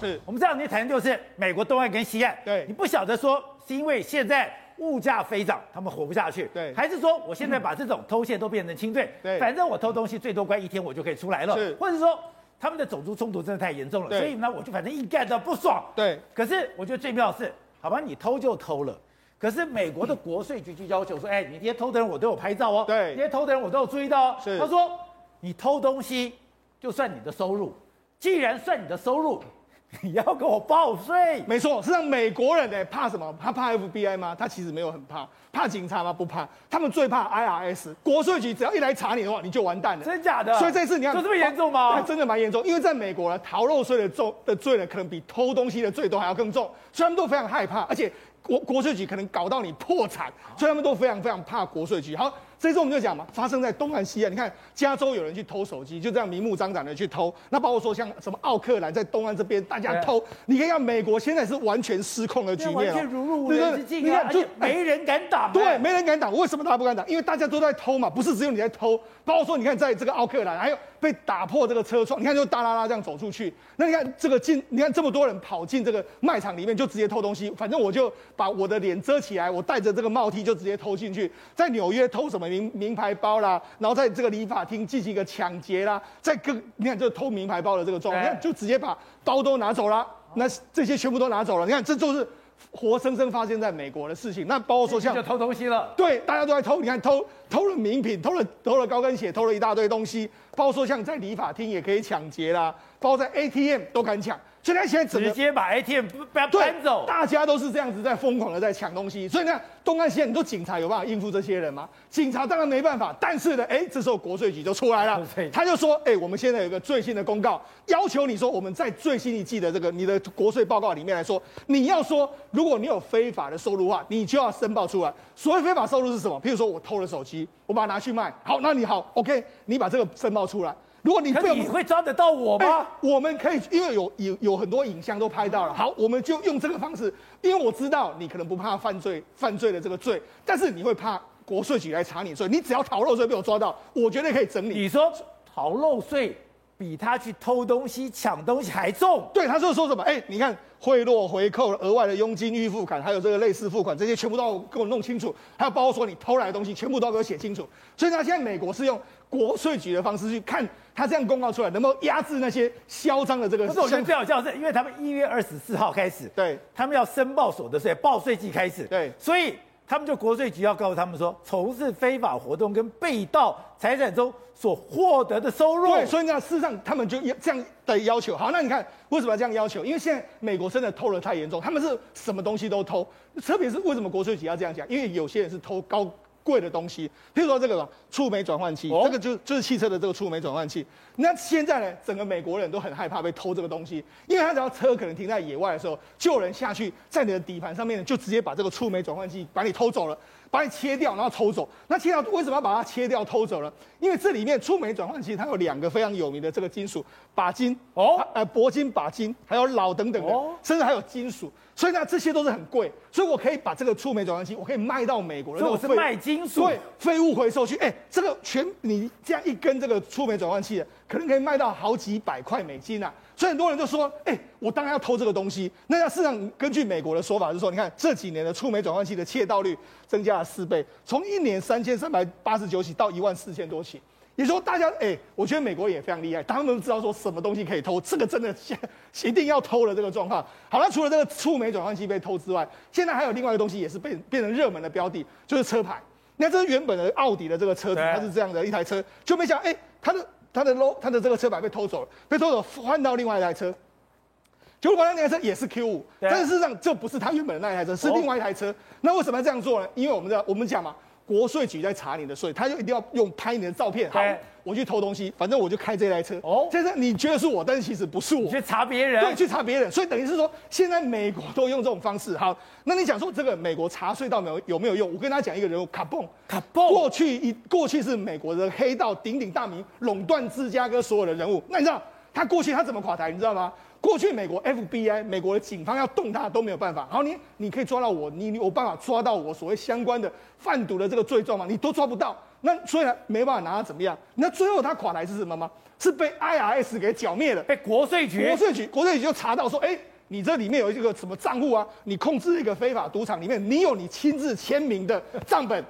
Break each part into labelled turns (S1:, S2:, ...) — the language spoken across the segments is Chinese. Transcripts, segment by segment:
S1: 是。我们这两天谈的就是美国东岸跟西岸。
S2: 对。
S1: 你不晓得说是因为现在物价飞涨，他们活不下去，
S2: 对。
S1: 还是说我现在把这种偷窃都变成轻罪，
S2: 对。
S1: 反正我偷东西最多关一天，我就可以出来了，
S2: 是。
S1: 或者说他们的种族冲突真的太严重了，所以呢，我就反正一干到不爽，
S2: 对，
S1: 可是我觉得最妙的是，好吧，你偷就偷了。可是美国的国税局就要求说，哎，你这些偷的人我都有拍照哦，
S2: 对。
S1: 这些偷的人我都有注意到哦。
S2: 是。
S1: 他说你偷东西就算你的收入，既然算你的收入，你要给我报
S2: 税。没错，是让美国人呢怕什么？他怕 FBI 吗？他其实没有很怕，怕警察吗？不怕，他们最怕 IRS 国税局，只要一来查你的话，你就完蛋了。
S1: 真假的？
S2: 所以这次你看，
S1: 就这么严重吗？
S2: 真的蛮严重，因为在美国呢，逃漏税的重的罪呢，可能比偷东西的罪都还要更重，所以他们都非常害怕，而且国国税局可能搞到你破产，所以他们都非常非常怕国税局。好。这次我们就讲嘛，发生在东岸西岸。你看，加州有人去偷手机，就这样明目张胆的去偷。那包括说像什么奥克兰在东岸这边，大家偷。你可以看美国现在是完全失控的局面，
S1: 完全如入无人之境啊！而且没人敢挡。
S2: 对，没人敢挡。为什么大家不敢挡？因为大家都在偷嘛，不是只有你在偷。包括说，你看在这个奥克兰，还有被打破这个车窗，你看就哒啦啦这样走出去。那你看这个进，你看这么多人跑进这个卖场里面，就直接偷东西。反正我就把我的脸遮起来，我戴着这个帽 T 就直接偷进去。在纽约偷什么名名牌包？啦，然后在这个理发厅进行一个抢劫啦，在各你看这个偷名牌包的这个状况，你看就直接把包都拿走了，那这些全部都拿走了，你看这就是活生生发生在美国的事情。那包括说像
S1: 就偷东西了，
S2: 对，大家都在偷，你看偷偷了名品，偷了偷了高跟鞋，偷了一大堆东西，包括说像在理发厅也可以抢劫啦，包括在 ATM 都敢抢。所以他现在
S1: 直接把 ATM 搬搬走，
S2: 大家都是这样子在疯狂的在抢东西。所以呢，东岸西岸，你说警察有办法应付这些人吗？警察当然没办法。但是呢，哎，这时候国税局就出来了，他就说，哎，我们现在有一个最新的公告，要求你说，我们在最新一季的这个你的国税报告里面来说，你要说，如果你有非法的收入的话，你就要申报出来。所谓非法收入是什么？譬如说我偷了手机，我把它拿去卖，好，那你好，OK，你把这个申报出来。如果你不
S1: 你会抓得到我吗？
S2: 欸、我们可以，因为有有有很多影像都拍到了。好，我们就用这个方式，因为我知道你可能不怕犯罪，犯罪的这个罪，但是你会怕国税局来查你罪。你只要逃漏税被我抓到，我绝对可以整理。
S1: 你说逃漏税比他去偷东西、抢东西还重？
S2: 对，他就说什么？哎、欸，你看贿赂、回扣、额外的佣金、预付款，还有这个类似付款，这些全部都要给我弄清楚。还有包括说你偷来的东西，全部都要给我写清楚。所以他现在美国是用国税局的方式去看。他这样公告出来，能不能压制那些嚣张的这个？
S1: 可是我觉得最好笑的是，因为他们一月二十四号开始，
S2: 对，
S1: 他们要申报所得税，报税季开始，
S2: 对，
S1: 所以他们就国税局要告诉他们说，从事非法活动跟被盗财产中所获得的收入。
S2: 对，所以呢，事实上他们就要这样的要求。好，那你看为什么要这样要求？因为现在美国真的偷得太严重，他们是什么东西都偷，特别是为什么国税局要这样讲？因为有些人是偷高。贵的东西，譬如说这个触媒转换器，哦、这个就就是汽车的这个触媒转换器。那现在呢，整个美国人都很害怕被偷这个东西，因为他只要车可能停在野外的时候，就有人下去在你的底盘上面就直接把这个触媒转换器把你偷走了，把你切掉，然后偷走。那切掉为什么要把它切掉偷走呢？因为这里面触媒转换器它有两个非常有名的这个金属，钯金哦，呃，铂金、钯金，还有铑等等的，哦、甚至还有金属。所以呢，这些都是很贵，所以我可以把这个触媒转换器，我可以卖到美国的。
S1: 所以我是卖金属，
S2: 对，废物回收去。哎，这个全你这样一根这个触媒转换器，可能可以卖到好几百块美金啊。所以很多人就说，哎，我当然要偷这个东西。那事实上，根据美国的说法就是说，你看这几年的触媒转换器的窃盗率增加了四倍，从一年三千三百八十九起到一万四千多起。也说大家，哎、我觉得美国也非常厉害，他们都知道说什么东西可以偷，这个真的一定要偷了这个状况。好了，除了这个触媒转换器被偷之外，现在还有另外一个东西也是被变成热门的标的，就是车牌。你看，这是原本的奥迪的这个车子，它是这样的一台车，就没想，哎、它的它的 low 它的这个车牌被偷走了，被偷走换到另外一台车，结果那台车也是 Q 五，但是事实上这不是他原本的那一台车，是另外一台车。那为什么要这样做呢？因为我们知道，我们讲嘛。国税局在查你的税，他就一定要用拍你的照片。好，我去偷东西，反正我就开这台车。哦，现在你觉得是我，但是其实不是我。
S1: 去查别人，
S2: 对，去查别人。所以等于是说，现在美国都用这种方式。好，那你讲说这个美国查税到没有有没有用？我跟大家讲一个人物，卡蹦。卡蹦过去一过去是美国的黑道鼎鼎大名，垄断芝加哥所有的人物。那你知道他过去他怎么垮台？你知道吗？过去美国 FBI 美国的警方要动他都没有办法。好，你你可以抓到我，你你有办法抓到我所谓相关的贩毒的这个罪状吗？你都抓不到，那所以呢没办法拿他怎么样。那最后他垮台是什么吗？是被 IRS 给剿灭了，
S1: 被国税局
S2: 国税局国税局就查到说，哎，你这里面有一个什么账户啊？你控制一个非法赌场里面，你有你亲自签名的账本。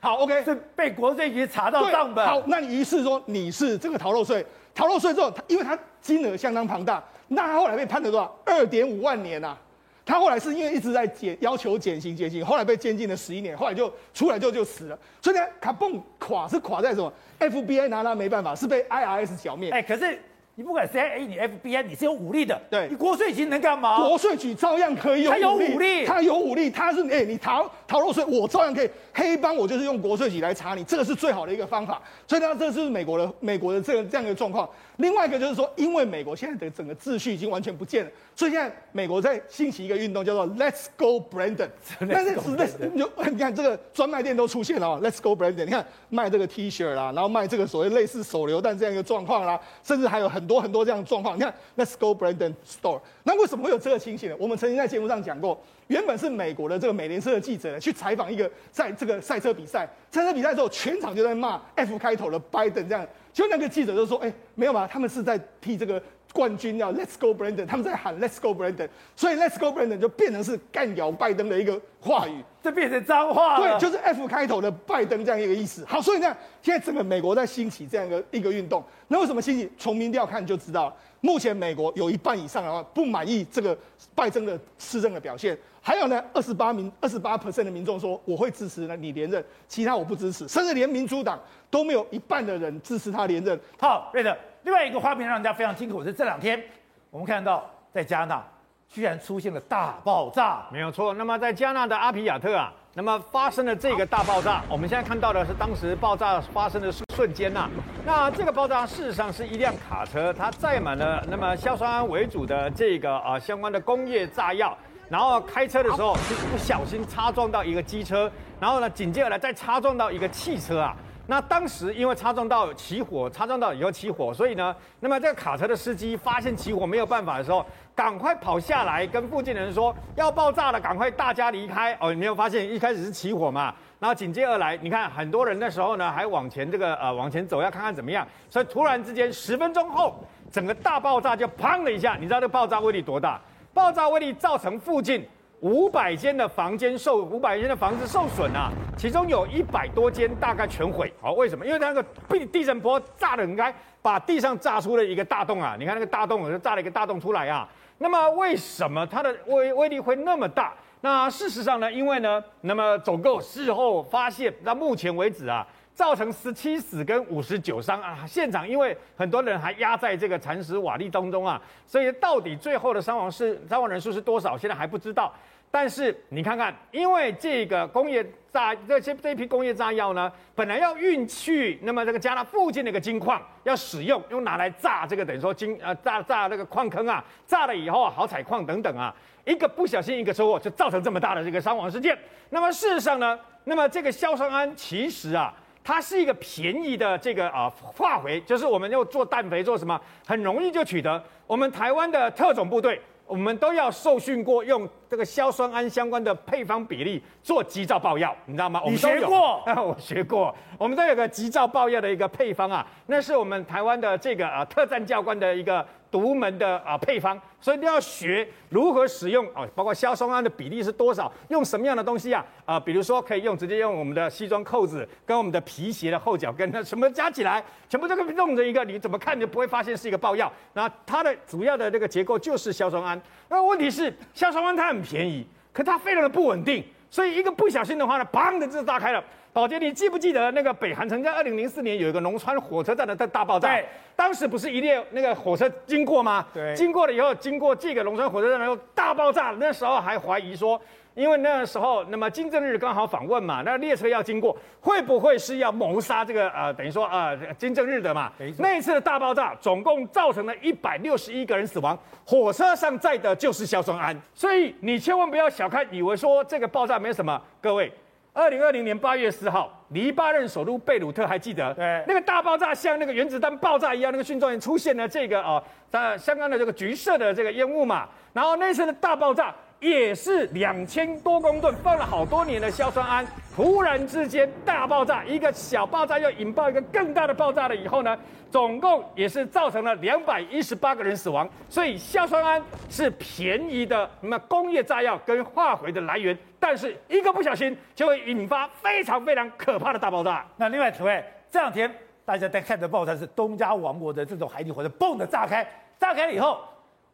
S2: 好，OK，
S1: 是被国税局查到账本。
S2: 好，那你于是说你是这个逃漏税，逃漏税之后，他因为他金额相当庞大，那他后来被判了多少？二点五万年呐、他后来是因为一直在减，要求减刑减刑，后来被监禁了十一年，后来就出来之后就死了。所以呢，卡蹦垮是垮在什么？FBI 拿他没办法，是被 IRS 剿灭。
S1: 哎，可是。你不管 CIA，你 FBI，你是有武力的。
S2: 对，
S1: 你国税局能干嘛？
S2: 国税局照样可以有武力。他有武力，他有武力，他是哎、欸，你逃逃漏税，我照样可以。黑帮我就是用国税局来查你，这个是最好的一个方法。所以呢，这是美国的美国的这个这样一个状况。另外一个就是说，因为美国现在的整个秩序已经完全不见了，所以现在美国在兴起一个运动，叫做 Let's Go Brandon。但是是 Let's 你就你看这个专卖店都出现了啊，Let's Go Brandon。你看卖这个 T 恤啦，然后卖这个所谓类似手榴弹这样一个状况啦，甚至还有很多很多这样的状况。你看，Let's go Brandon Store。那为什么会有这个情形呢？我们曾经在节目上讲过，原本是美国的这个美联社的记者呢，去采访一个在这个赛车比赛，赛车比赛之后，全场就在骂 F 开头的 Biden 这样，就那个记者就说：“哎，没有吧？他们是在替这个。”冠军要 Let's go Brandon，他们在喊 Let's go Brandon，所以 Let's go Brandon 就变成是干咬拜登的一个话语，
S1: 这变成脏话了。
S2: 对，就是 F 开头的拜登这样一个意思。好，所以呢，现在整个美国在兴起这样一个一个运动。那为什么兴起？从民调看就知道了。目前美国有一半以上的话不满意这个拜登的施政的表现，还有呢，二十八名二十八 percent 的民众说我会支持呢你连任，其他我不支持，甚至连民主党都没有一半的人支持他连任。
S1: 好，对的。另外一个画面让人家非常惊恐，是这两天我们看到在加纳居然出现了大爆炸，
S3: 没有错。那么在加纳的阿皮亚特啊，那么发生了这个大爆炸。我们现在看到的是当时爆炸发生的瞬间呐。那这个爆炸事实上是一辆卡车，它载满了那么硝酸铵为主的这个啊相关的工业炸药，然后开车的时候就不小心擦撞到一个机车，然后呢紧接着来再擦撞到一个汽车啊。那当时因为擦撞到起火，擦撞到以后起火，所以呢，那么这个卡车的司机发现起火没有办法的时候，赶快跑下来跟附近的人说要爆炸了，赶快大家离开。哦，你没有发现一开始是起火嘛？然后紧接而来，你看很多人那时候呢还往前这个呃往前走，要看看怎么样。所以突然之间十分钟后，整个大爆炸就砰的一下，你知道这爆炸威力多大？爆炸威力造成附近。五百间的房间受五百间的房子受损啊，其中有一百多间大概全毁。好，为什么？因为那个地地震波炸得很开，把地上炸出了一个大洞啊！你看那个大洞，就炸了一个大洞出来啊。那么为什么它的威威力会那么大？那事实上呢？因为呢，那么总共事后发现，到目前为止啊。造成十七死跟五十九伤啊！现场因为很多人还压在这个蚕食瓦砾当中啊，所以到底最后的伤亡是伤亡人数是多少，现在还不知道。但是你看看，因为这个工业炸这些这批工业炸药呢，本来要运去那么这个加纳附近的一个金矿要使用，用拿来炸这个等于说金呃炸炸那个矿坑啊，炸了以后啊好采矿等等啊，一个不小心一个车祸就造成这么大的这个伤亡事件。那么事实上呢，那么这个硝酸铵其实啊。它是一个便宜的这个啊化肥，就是我们要做氮肥做什么，很容易就取得。我们台湾的特种部队，我们都要受训过，用这个硝酸铵相关的配方比例做急躁爆药，你知道吗？我们都有。
S1: 你学过？
S3: 我学过。我们都有个急躁爆药的一个配方啊，那是我们台湾的这个啊特战教官的一个。独门的啊配方，所以你要学如何使用啊，包括硝酸铵的比例是多少，用什么样的东西啊？啊，比如说可以用直接用我们的西装扣子跟我们的皮鞋的后脚跟，那什么加起来，全部这个弄成一个，你怎么看你就不会发现是一个爆药。那它的主要的这个结构就是硝酸铵。那问题是硝酸铵它很便宜，可它非常的不稳定，所以一个不小心的话呢，砰的就炸开了。宝杰，你记不记得那个北韩曾在二零零四年有一个龙川火车站的大大爆炸？
S1: 对，
S3: 当时不是一列那个火车经过吗？
S1: 对，
S3: 经过了以后，经过这个龙川火车站然后大爆炸，那时候还怀疑说。因为那个时候，那么金正日刚好访问嘛，那列车要经过，会不会是要谋杀这个呃，等于说呃金正日的嘛？那一次的大爆炸，总共造成了一百六十一个人死亡，火车上载的就是硝酸铵，所以你千万不要小看，以为说这个爆炸没什么。各位，二零二零年八月四号，黎巴嫩首都贝鲁特还记得？
S1: 对，
S3: 那个大爆炸像那个原子弹爆炸一样，那个蕈状岩出现了这个啊，在、呃、相关的这个橘色的这个烟雾嘛，然后那次的大爆炸。也是两千多公吨，放了好多年的硝酸铵，突然之间大爆炸，一个小爆炸又引爆一个更大的爆炸了以后呢，总共也是造成了两百一十八个人死亡。所以硝酸铵是便宜的那么工业炸药跟化肥的来源，但是一个不小心就会引发非常非常可怕的大爆炸。
S1: 那另外，各位这两天大家在看的爆炸是东加王国的这种海底火山嘣的炸开，炸开了以后，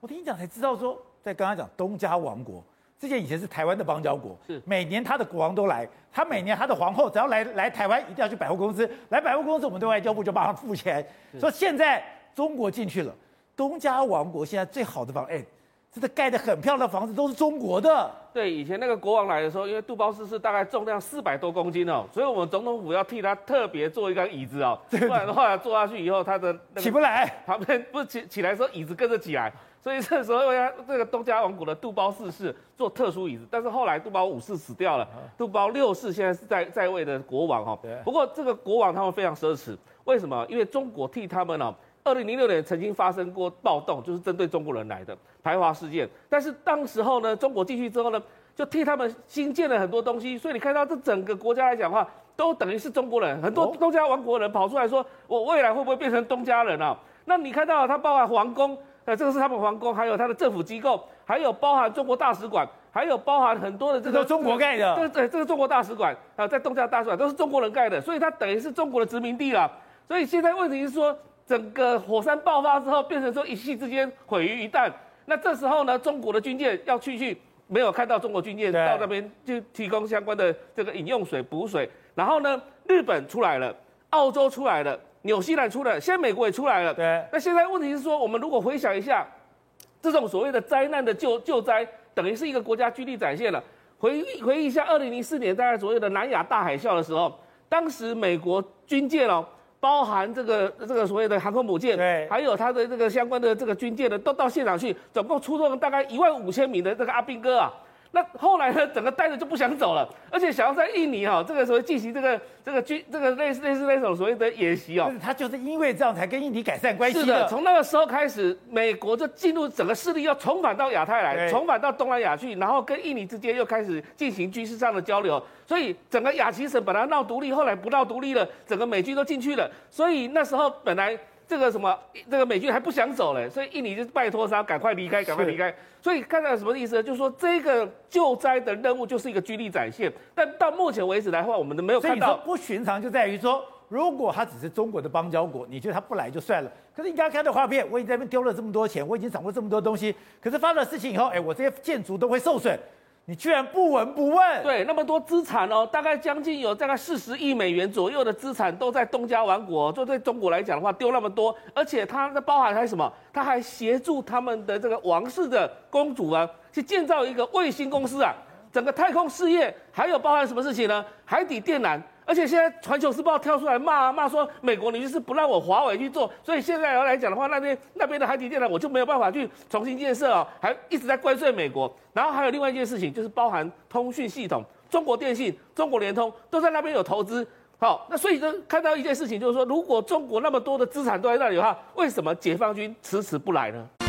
S1: 我听你讲才知道说。在刚刚讲东家王国，之前以前是台湾的邦交国，是每年他的国王都来，他每年他的皇后只要来来台湾，一定要去百货公司，来百货公司，我们对外交部就帮他付钱。说现在中国进去了，东家王国现在最好的方，哎，这个盖的很漂亮的房子都是中国的。
S4: 对，以前那个国王来的时候，因为杜包斯是大概重量四百多公斤哦，所以我们总统府要替他特别做一个椅子哦，不然的话坐下去以后他的
S1: 起不来，
S4: 旁边不是起起来的时候椅子跟着起来。所以这时候要这个东加王国的杜包四世坐特殊椅子，但是后来杜包五世死掉了，杜包六世现在是在在位的国王哈。不过这个国王他们非常奢侈，为什么？因为中国替他们呢，二零零六年曾经发生过暴动，就是针对中国人来的排华事件。但是当时候呢，中国进去之后呢，就替他们新建了很多东西。所以你看到这整个国家来讲的话，都等于是中国人。很多东家王国人跑出来说，我未来会不会变成东家人啊？那你看到它包含皇宫。呃这个是他们皇宫，还有他的政府机构，还有包含中国大使馆，还有包含很多的这个
S1: 中国盖的。
S4: 这个对，这个中国大使馆啊，在东加大使馆都是中国人盖的，所以它等于是中国的殖民地了。所以现在问题是说，整个火山爆发之后，变成说一夕之间毁于一旦。那这时候呢，中国的军舰要去去，没有看到中国军舰到那边就提供相关的这个饮用水补水。然后呢，日本出来了，澳洲出来了。纽西兰出来，现在美国也出来了。对，那现在问题是说，我们如果回想一下，这种所谓的灾难的救救灾，等于是一个国家军力展现了。回回忆一下，二零零四年大概左右的南亚大海啸的时候，当时美国军舰哦，包含这个这个所谓的航空母舰，对，还有它的这个相关的这个军舰的，都到现场去，总共出动了大概一万五千名的这个阿兵哥啊。那后来呢，整个待着就不想走了，而且想要在印尼哈、哦，这个时候进行这个这个军这个类似类似那种所谓的演习哦。
S1: 他就是因为这样才跟印尼改善关系的。
S4: 是的，从那个时候开始，美国就进入整个势力要重返到亚太来，重返到东南亚去，然后跟印尼之间又开始进行军事上的交流。所以整个亚齐省本来闹独立，后来不闹独立了，整个美军都进去了。所以那时候本来。这个什么，这个美军还不想走嘞，所以印尼就拜托他赶快离开，赶快离开。所以看到什么意思呢？就是说这个救灾的任务就是一个军力展现，但到目前为止来的话，我们都没有看到。
S1: 不寻常就在于说，如果他只是中国的邦交国，你觉得他不来就算了。可是你刚刚看到画面，我已经在那边丢了这么多钱，我已经掌握这么多东西，可是发生了事情以后，哎，我这些建筑都会受损。你居然不闻不问？
S4: 对，那么多资产哦，大概将近有大概四十亿美元左右的资产都在东家王国。就对中国来讲的话，丢那么多，而且它的包含还什么？它还协助他们的这个王室的公主啊，去建造一个卫星公司啊，整个太空事业，还有包含什么事情呢？海底电缆。而且现在《环球时报》跳出来骂骂说，美国你就是不让我华为去做，所以现在要来讲的话，那边那边的海底电缆我就没有办法去重新建设哦，还一直在怪罪美国。然后还有另外一件事情，就是包含通讯系统，中国电信、中国联通都在那边有投资。好，那所以就看到一件事情，就是说，如果中国那么多的资产都在那里的话，为什么解放军迟迟不来呢？